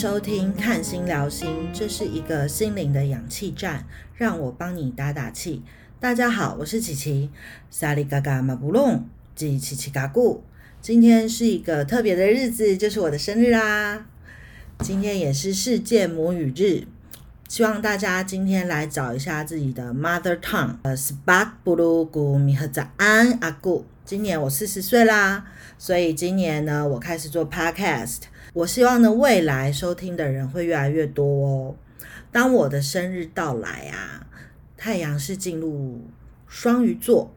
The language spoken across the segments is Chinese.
收听《看心聊心》，这是一个心灵的氧气站，让我帮你打打气。大家好，我是琪琪，萨利嘎嘎马布隆，吉琪琪嘎咕。今天是一个特别的日子，就是我的生日啦。今天也是世界母语日，希望大家今天来找一下自己的 mother tongue。呃，spark bulu gu mi 和早安阿咕。今年我四十岁啦，所以今年呢，我开始做 podcast。我希望呢，未来收听的人会越来越多哦。当我的生日到来啊，太阳是进入双鱼座，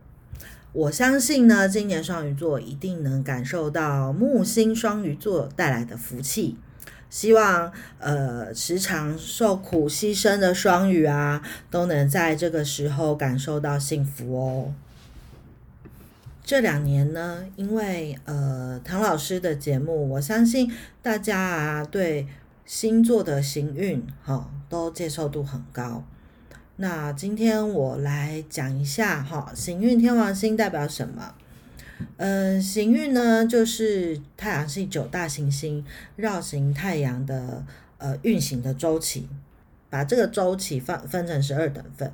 我相信呢，今年双鱼座一定能感受到木星双鱼座带来的福气。希望呃，时常受苦牺牲的双鱼啊，都能在这个时候感受到幸福哦。这两年呢，因为呃唐老师的节目，我相信大家啊对星座的行运哈都接受度很高。那今天我来讲一下哈，行运天王星代表什么？嗯，行运呢就是太阳系九大行星绕行太阳的呃运行的周期，把这个周期分分成十二等份，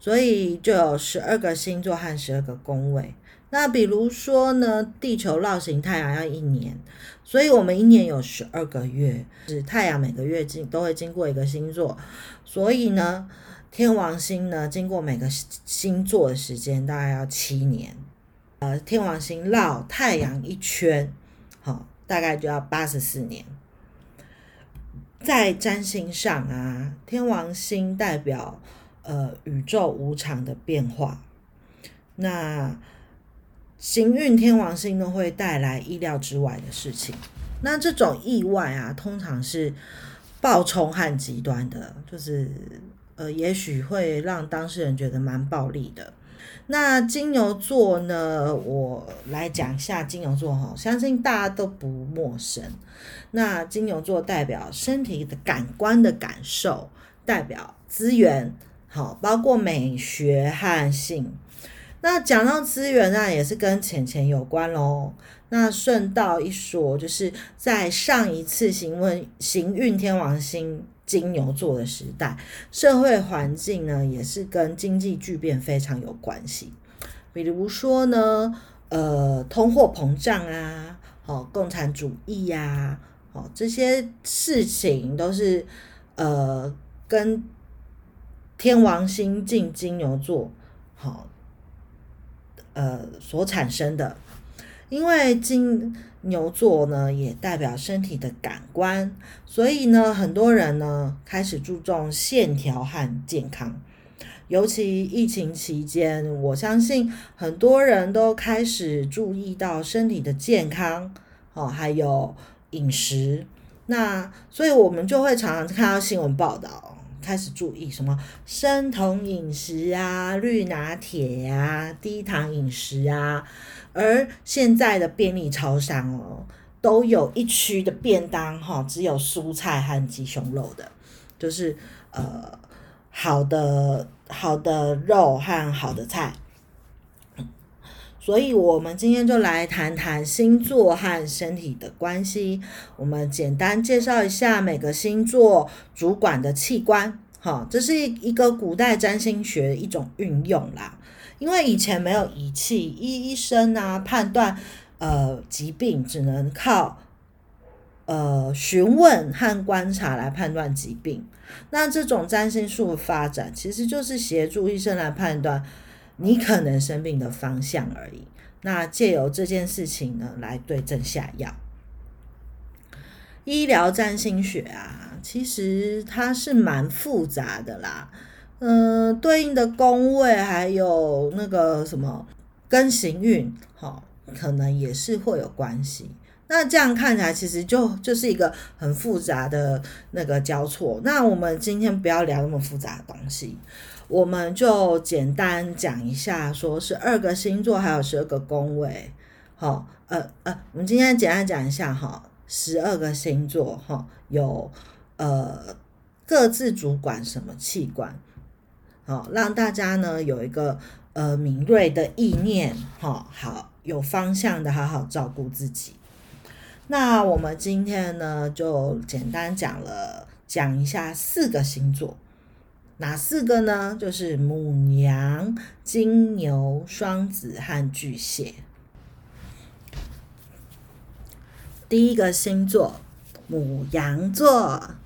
所以就有十二个星座和十二个宫位。那比如说呢，地球绕行太阳要一年，所以我们一年有十二个月，是太阳每个月经都会经过一个星座，所以呢，天王星呢经过每个星座的时间大概要七年，呃，天王星绕太阳一圈，好，大概就要八十四年。在占星上啊，天王星代表呃宇宙无常的变化，那。行运天王星呢，会带来意料之外的事情。那这种意外啊，通常是暴冲和极端的，就是呃，也许会让当事人觉得蛮暴力的。那金牛座呢，我来讲一下金牛座哈，相信大家都不陌生。那金牛座代表身体的感官的感受，代表资源，好，包括美学和性。那讲到资源呢，也是跟钱钱有关喽。那顺道一说，就是在上一次行运行运天王星金牛座的时代，社会环境呢也是跟经济巨变非常有关系。比如说呢，呃，通货膨胀啊，哦，共产主义呀，哦，这些事情都是呃跟天王星进金牛座，好。呃，所产生的，因为金牛座呢，也代表身体的感官，所以呢，很多人呢开始注重线条和健康。尤其疫情期间，我相信很多人都开始注意到身体的健康哦，还有饮食。那所以我们就会常常看到新闻报道。开始注意什么？生酮饮食啊、绿拿铁呀、低糖饮食啊，而现在的便利超商哦，都有一区的便当哈，只有蔬菜和鸡胸肉的，就是呃好的好的肉和好的菜。所以，我们今天就来谈谈星座和身体的关系。我们简单介绍一下每个星座主管的器官。好，这是一个古代占星学一种运用啦。因为以前没有仪器，医医生啊判断呃疾病，只能靠呃询问和观察来判断疾病。那这种占星术的发展，其实就是协助医生来判断。你可能生病的方向而已。那借由这件事情呢，来对症下药。医疗占星学啊，其实它是蛮复杂的啦。嗯，对应的宫位还有那个什么跟行运，哈，可能也是会有关系。那这样看起来，其实就就是一个很复杂的那个交错。那我们今天不要聊那么复杂的东西。我们就简单讲一下，说是二个星座还有十二个宫位，好，呃呃，我们今天简单讲一下哈，十二个星座哈有呃各自主管什么器官，好，让大家呢有一个呃敏锐的意念，哈，好有方向的好好照顾自己。那我们今天呢，就简单讲了，讲一下四个星座，哪四个呢？就是母羊、金牛、双子和巨蟹。第一个星座，母羊座。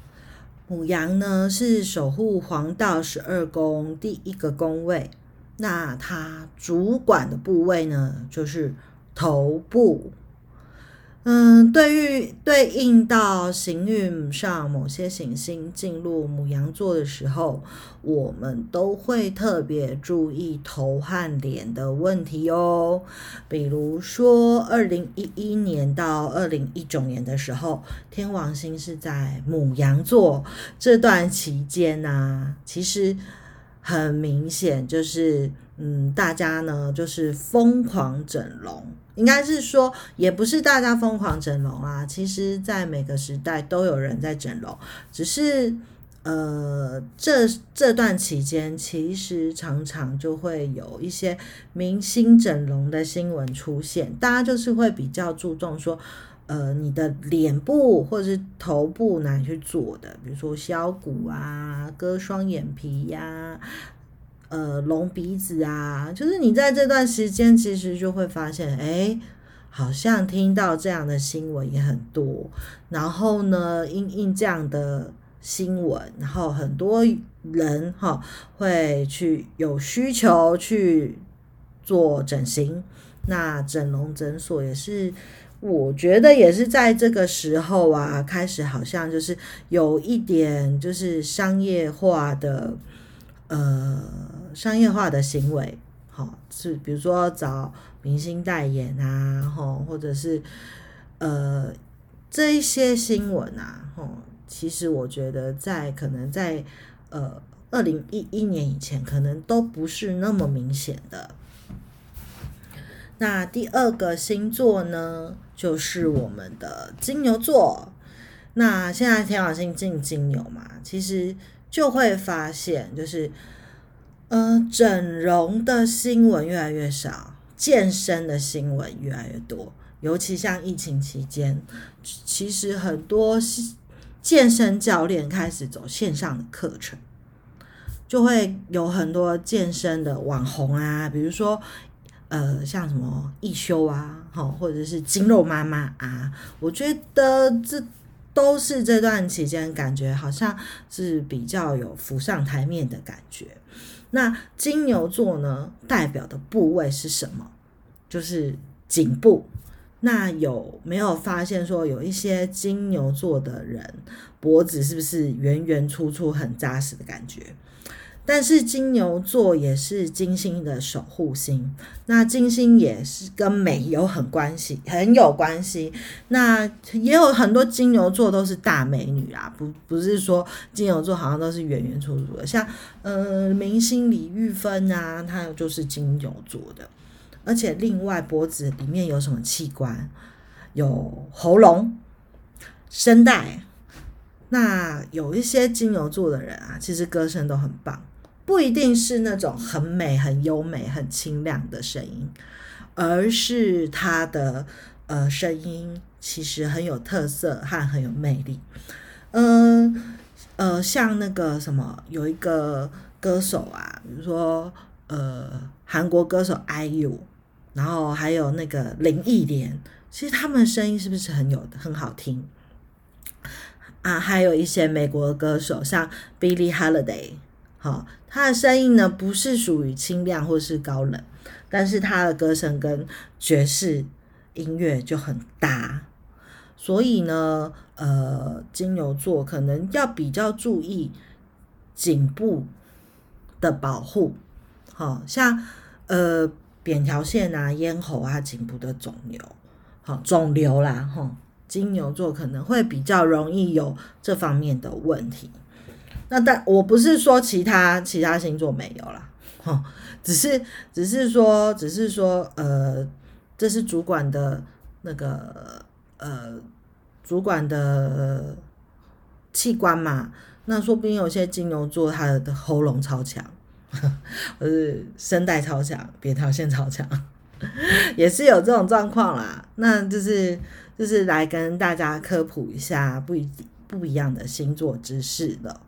母羊呢是守护黄道十二宫第一个宫位，那它主管的部位呢就是头部。嗯，对于对应到行运上某些行星进入母羊座的时候，我们都会特别注意头和脸的问题哦。比如说，二零一一年到二零一九年的时候，天王星是在母羊座这段期间呢，其实很明显就是，嗯，大家呢就是疯狂整容。应该是说，也不是大家疯狂整容啊。其实，在每个时代都有人在整容，只是呃，这这段期间，其实常常就会有一些明星整容的新闻出现。大家就是会比较注重说，呃，你的脸部或者是头部哪里去做的，比如说削骨啊、割双眼皮呀。呃，隆鼻子啊，就是你在这段时间，其实就会发现，哎，好像听到这样的新闻也很多。然后呢，因因这样的新闻，然后很多人哈会去有需求去做整形。那整容诊所也是，我觉得也是在这个时候啊，开始好像就是有一点就是商业化的。呃，商业化的行为，好是比如说找明星代言啊，吼，或者是呃这一些新闻啊，吼，其实我觉得在可能在呃二零一一年以前，可能都不是那么明显的。那第二个星座呢，就是我们的金牛座。那现在天王星进金牛嘛，其实。就会发现，就是，呃，整容的新闻越来越少，健身的新闻越来越多。尤其像疫情期间，其实很多健身教练开始走线上的课程，就会有很多健身的网红啊，比如说，呃，像什么易修啊，好，或者是筋肉妈妈啊，我觉得这。都是这段期间感觉好像是比较有浮上台面的感觉。那金牛座呢，代表的部位是什么？就是颈部。那有没有发现说，有一些金牛座的人脖子是不是圆圆粗粗、很扎实的感觉？但是金牛座也是金星的守护星，那金星也是跟美有很关系，很有关系。那也有很多金牛座都是大美女啊，不不是说金牛座好像都是圆圆粗粗的，像呃明星李玉芬啊，她就是金牛座的。而且另外脖子里面有什么器官？有喉咙、声带。那有一些金牛座的人啊，其实歌声都很棒。不一定是那种很美、很优美、很清亮的声音，而是他的呃声音其实很有特色和很有魅力。嗯呃，像那个什么，有一个歌手啊，比如说呃韩国歌手 IU，然后还有那个林忆莲，其实他们的声音是不是很有很好听啊？还有一些美国歌手，像 Billie Holiday。好，他的声音呢不是属于清亮或是高冷，但是他的歌声跟爵士音乐就很搭，所以呢，呃，金牛座可能要比较注意颈部的保护，好像呃扁条线啊、咽喉啊、颈部的肿瘤，好肿瘤啦，哈，金牛座可能会比较容易有这方面的问题。那但我不是说其他其他星座没有啦，哈，只是只是说只是说呃，这是主管的那个呃主管的器官嘛，那说不定有些金牛座他的喉咙超强，或是声带超强，扁桃腺超强，也是有这种状况啦。那就是就是来跟大家科普一下不一不一样的星座知识了。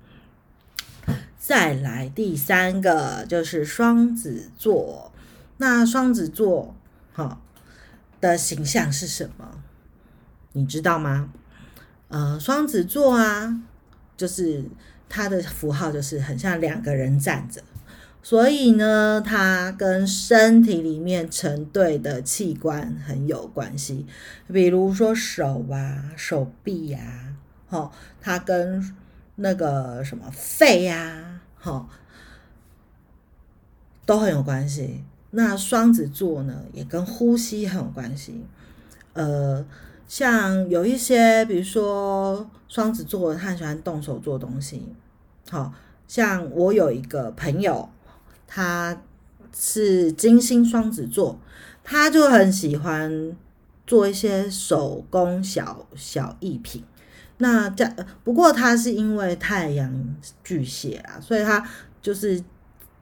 再来第三个就是双子座，那双子座哈的形象是什么？你知道吗？呃，双子座啊，就是它的符号就是很像两个人站着，所以呢，它跟身体里面成对的器官很有关系，比如说手啊、手臂呀，哈，它跟那个什么肺呀，哈，都很有关系。那双子座呢，也跟呼吸很有关系，呃。像有一些，比如说双子座，他很喜欢动手做东西。好像我有一个朋友，他是金星双子座，他就很喜欢做一些手工小小艺品。那这不过他是因为太阳巨蟹啊，所以他就是。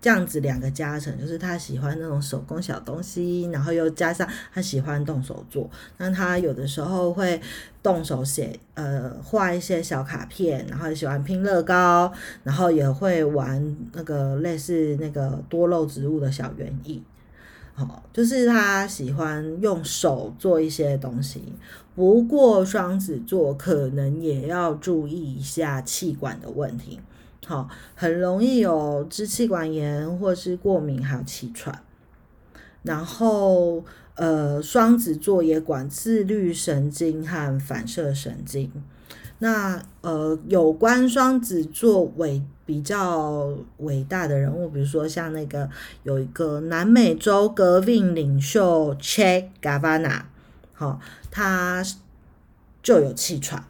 这样子两个加成，就是他喜欢那种手工小东西，然后又加上他喜欢动手做。那他有的时候会动手写，呃，画一些小卡片，然后喜欢拼乐高，然后也会玩那个类似那个多肉植物的小园艺。好，就是他喜欢用手做一些东西。不过双子座可能也要注意一下气管的问题。好，很容易有支气管炎或是过敏，还有气喘。然后，呃，双子座也管自律神经和反射神经。那呃，有关双子座伟比较伟大的人物，比如说像那个有一个南美洲革命领袖 Che Guevara，好，他就有气喘。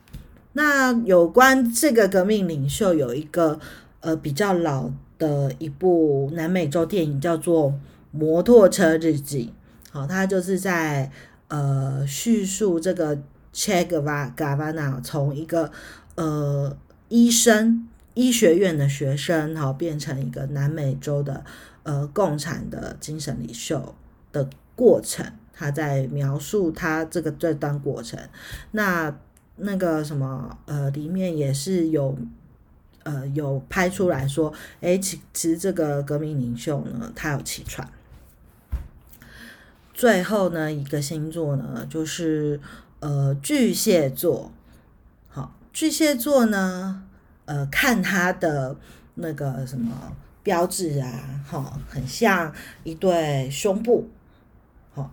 那有关这个革命领袖，有一个呃比较老的一部南美洲电影，叫做《摩托车日记》。好，他就是在呃叙述这个 Che Guevara 从一个呃医生、医学院的学生，好变成一个南美洲的呃共产的精神领袖的过程。他在描述他这个这段过程。那那个什么，呃，里面也是有，呃，有拍出来说，哎，其其实这个革命领袖呢，他有气喘。最后呢，一个星座呢，就是呃巨蟹座。好，巨蟹座呢，呃，看他的那个什么标志啊，哈，很像一对胸部。好，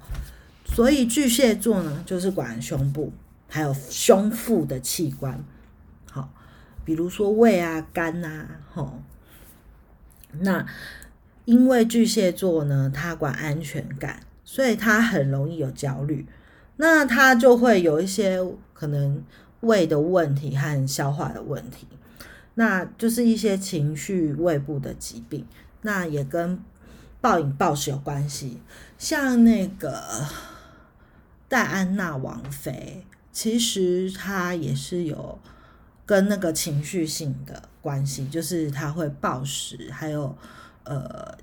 所以巨蟹座呢，就是管胸部。还有胸腹的器官，好，比如说胃啊、肝呐，吼。那因为巨蟹座呢，他管安全感，所以他很容易有焦虑，那他就会有一些可能胃的问题和消化的问题，那就是一些情绪胃部的疾病，那也跟暴饮暴食有关系，像那个戴安娜王妃。其实她也是有跟那个情绪性的关系，就是他会暴食，还有呃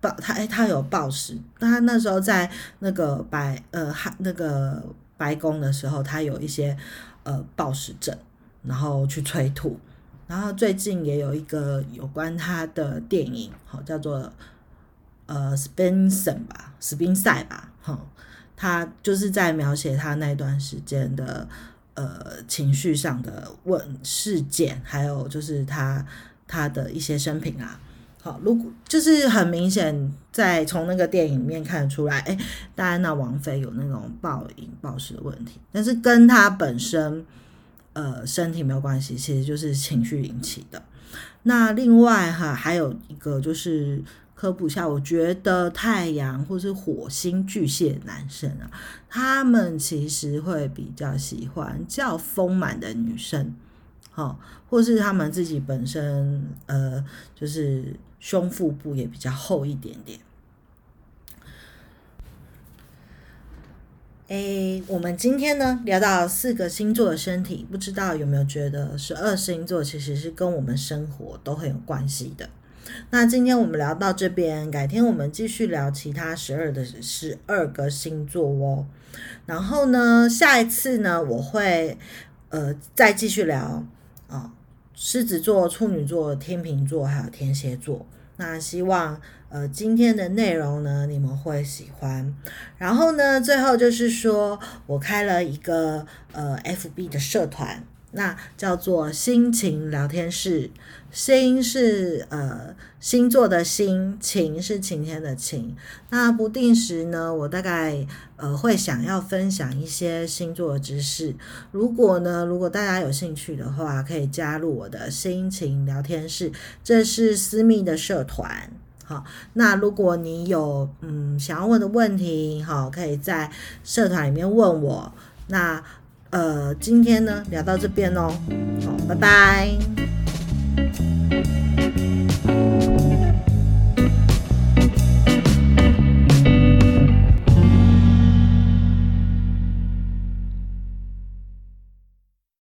暴他哎他有暴食，他那时候在那个白呃那个白宫的时候，他有一些呃暴食症，然后去催吐，然后最近也有一个有关他的电影，好叫做呃 Spencer 吧，史宾塞吧，哈。他就是在描写他那段时间的呃情绪上的问事件，还有就是他他的一些生平啊。如果就是很明显在从那个电影里面看得出来，哎，戴安娜王妃有那种暴饮暴食的问题，但是跟她本身呃身体没有关系，其实就是情绪引起的。那另外哈，还有一个就是。科普下，我觉得太阳或是火星巨蟹男生啊，他们其实会比较喜欢较丰满的女生，好，或是他们自己本身呃，就是胸腹部也比较厚一点点。诶，我们今天呢聊到四个星座的身体，不知道有没有觉得十二星座其实是跟我们生活都很有关系的。那今天我们聊到这边，改天我们继续聊其他十二的十二个星座哦。然后呢，下一次呢，我会呃再继续聊啊，狮子座、处女座、天秤座还有天蝎座。那希望呃今天的内容呢你们会喜欢。然后呢，最后就是说我开了一个呃 FB 的社团。那叫做心情聊天室，星是呃星座的星，晴是晴天的晴。那不定时呢，我大概呃会想要分享一些星座的知识。如果呢，如果大家有兴趣的话，可以加入我的心情聊天室，这是私密的社团。好，那如果你有嗯想要问的问题，好，可以在社团里面问我。那。呃今天呢聊到这边哦好拜拜。